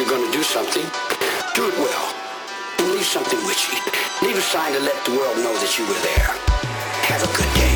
you're going to do something, do it well. And leave something with you. Leave a sign to let the world know that you were there. Have a good day.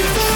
live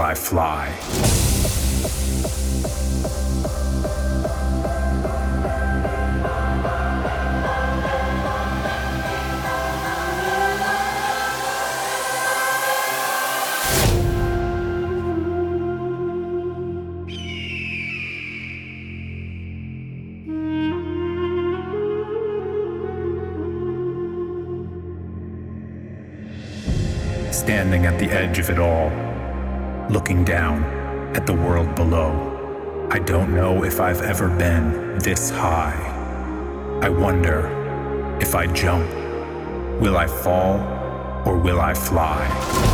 I fly. standing at the edge of it all looking down at the world below. I don't know if I've ever been this high. I wonder if I jump, will I fall or will I fly?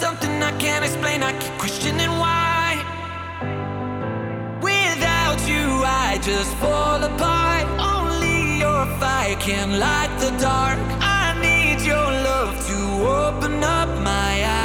something I can't explain. I keep questioning why. Without you, I just fall apart. Only your fire can light the dark. I need your love to open up my eyes.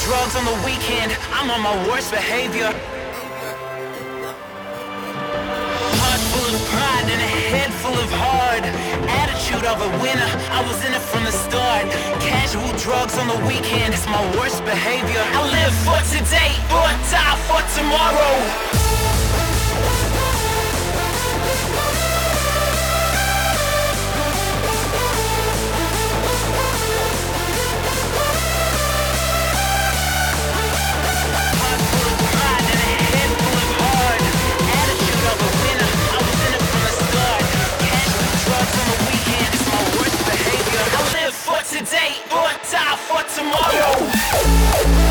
drugs on the weekend. I'm on my worst behavior. Heart full of pride and a head full of hard. Attitude of a winner. I was in it from the start. Casual drugs on the weekend. It's my worst behavior. I live for today, but die for tomorrow. tomorrow.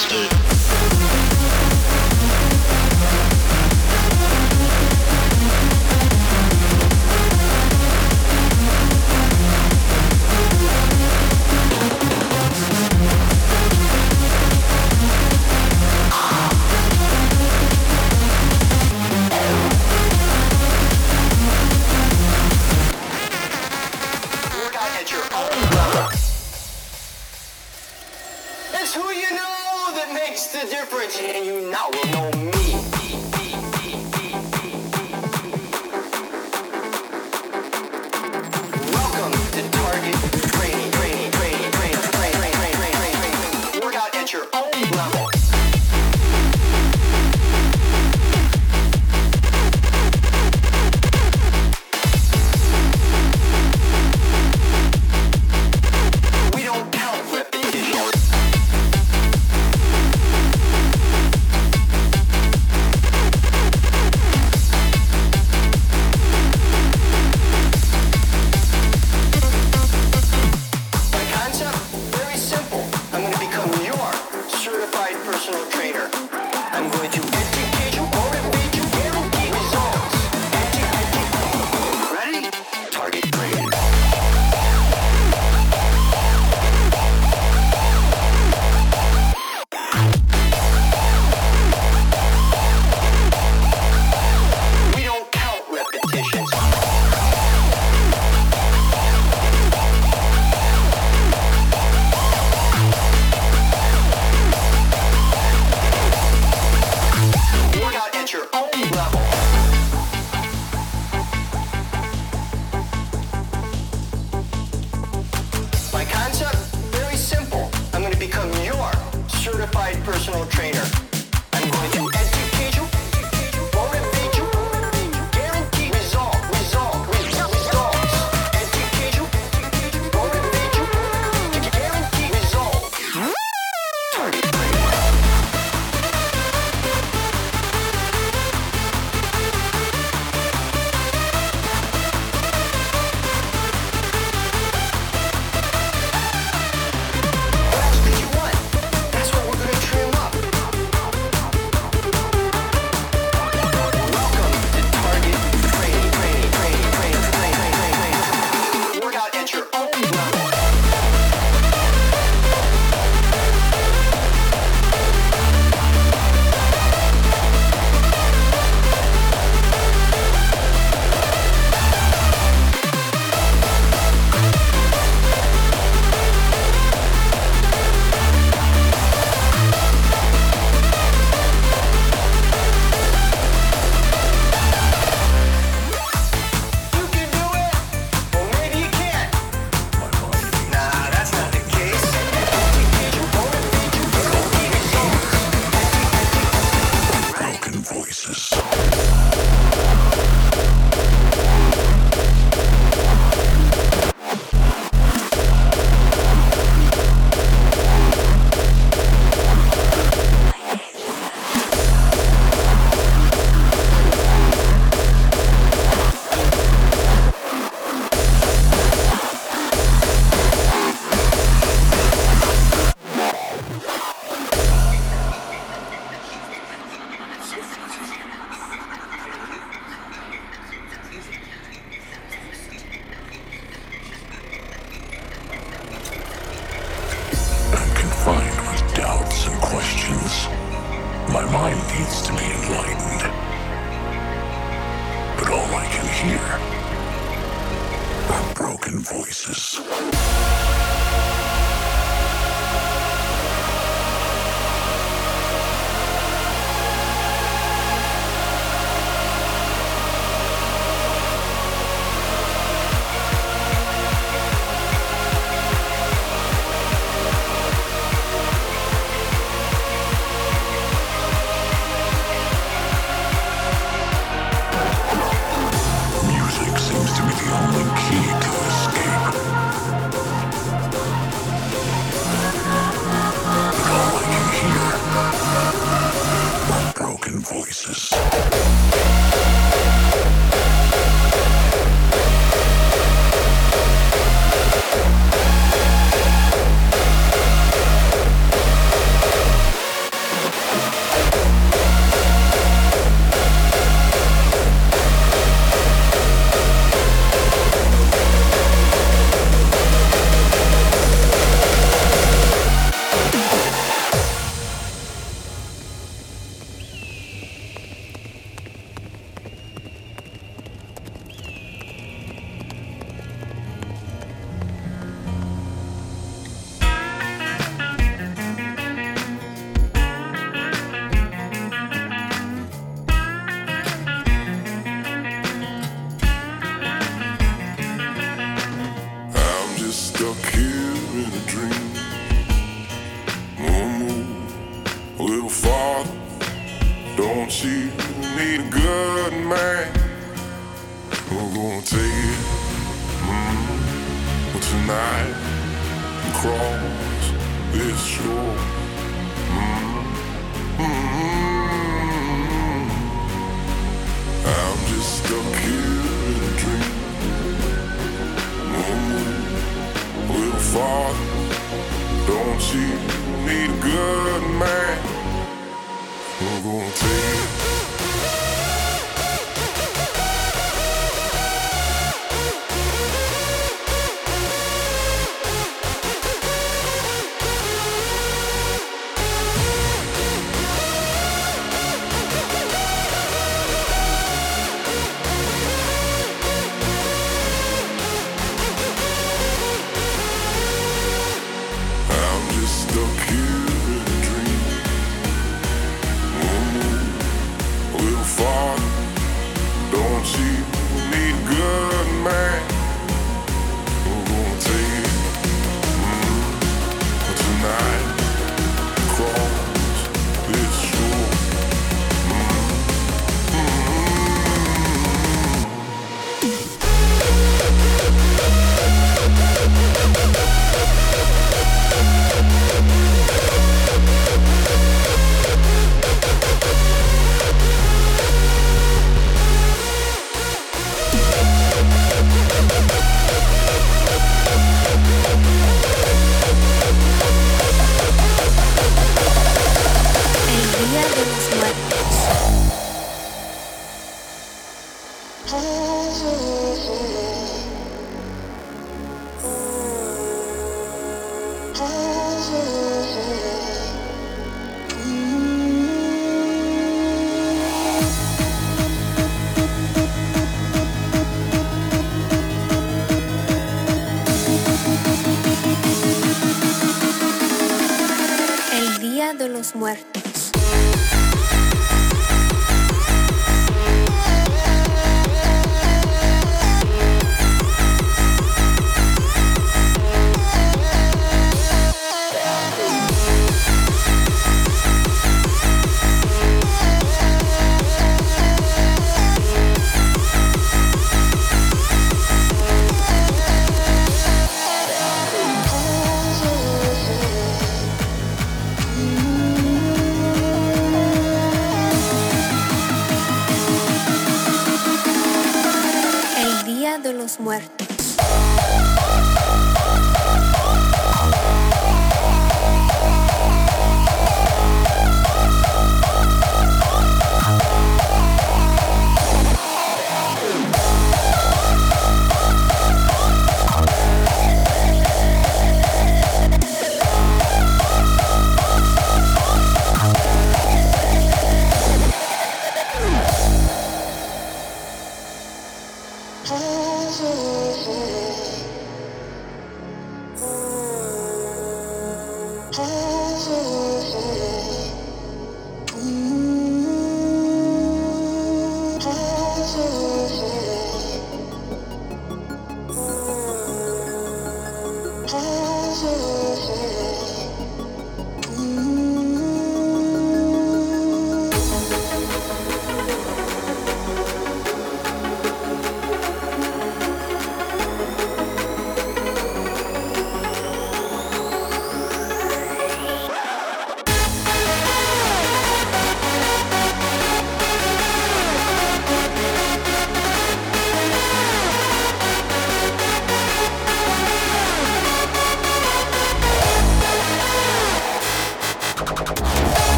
escape. adventure.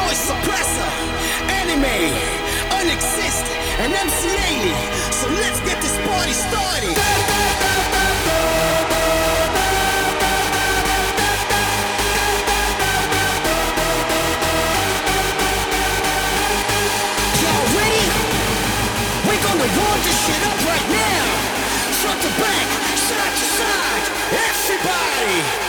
noise suppressor, anime, unexist, and MC 80. So let's get this party started. Y'all ready? We're gonna warm this shit up right now. Front to back, side to side, everybody.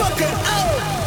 motherfucker out.